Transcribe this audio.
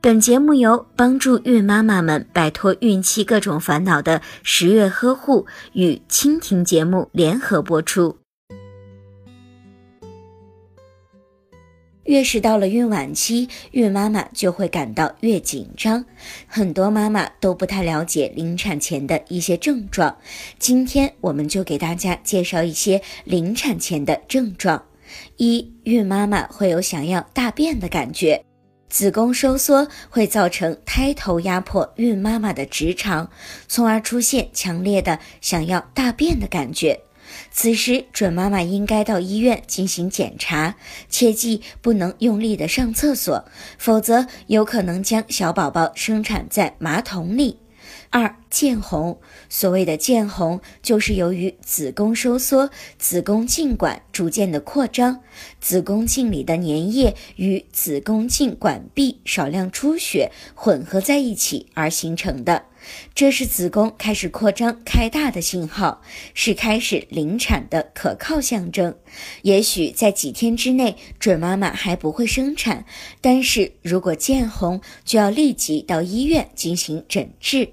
本节目由帮助孕妈妈们摆脱孕期各种烦恼的十月呵护与蜻蜓节目联合播出。越是到了孕晚期，孕妈妈就会感到越紧张。很多妈妈都不太了解临产前的一些症状，今天我们就给大家介绍一些临产前的症状。一，孕妈妈会有想要大便的感觉。子宫收缩会造成胎头压迫孕妈妈的直肠，从而出现强烈的想要大便的感觉。此时，准妈妈应该到医院进行检查，切记不能用力的上厕所，否则有可能将小宝宝生产在马桶里。二见红，所谓的见红，就是由于子宫收缩，子宫颈管逐渐的扩张，子宫颈里的粘液与子宫颈管壁少量出血混合在一起而形成的，这是子宫开始扩张开大的信号，是开始临产的可靠象征。也许在几天之内，准妈妈还不会生产，但是如果见红，就要立即到医院进行诊治。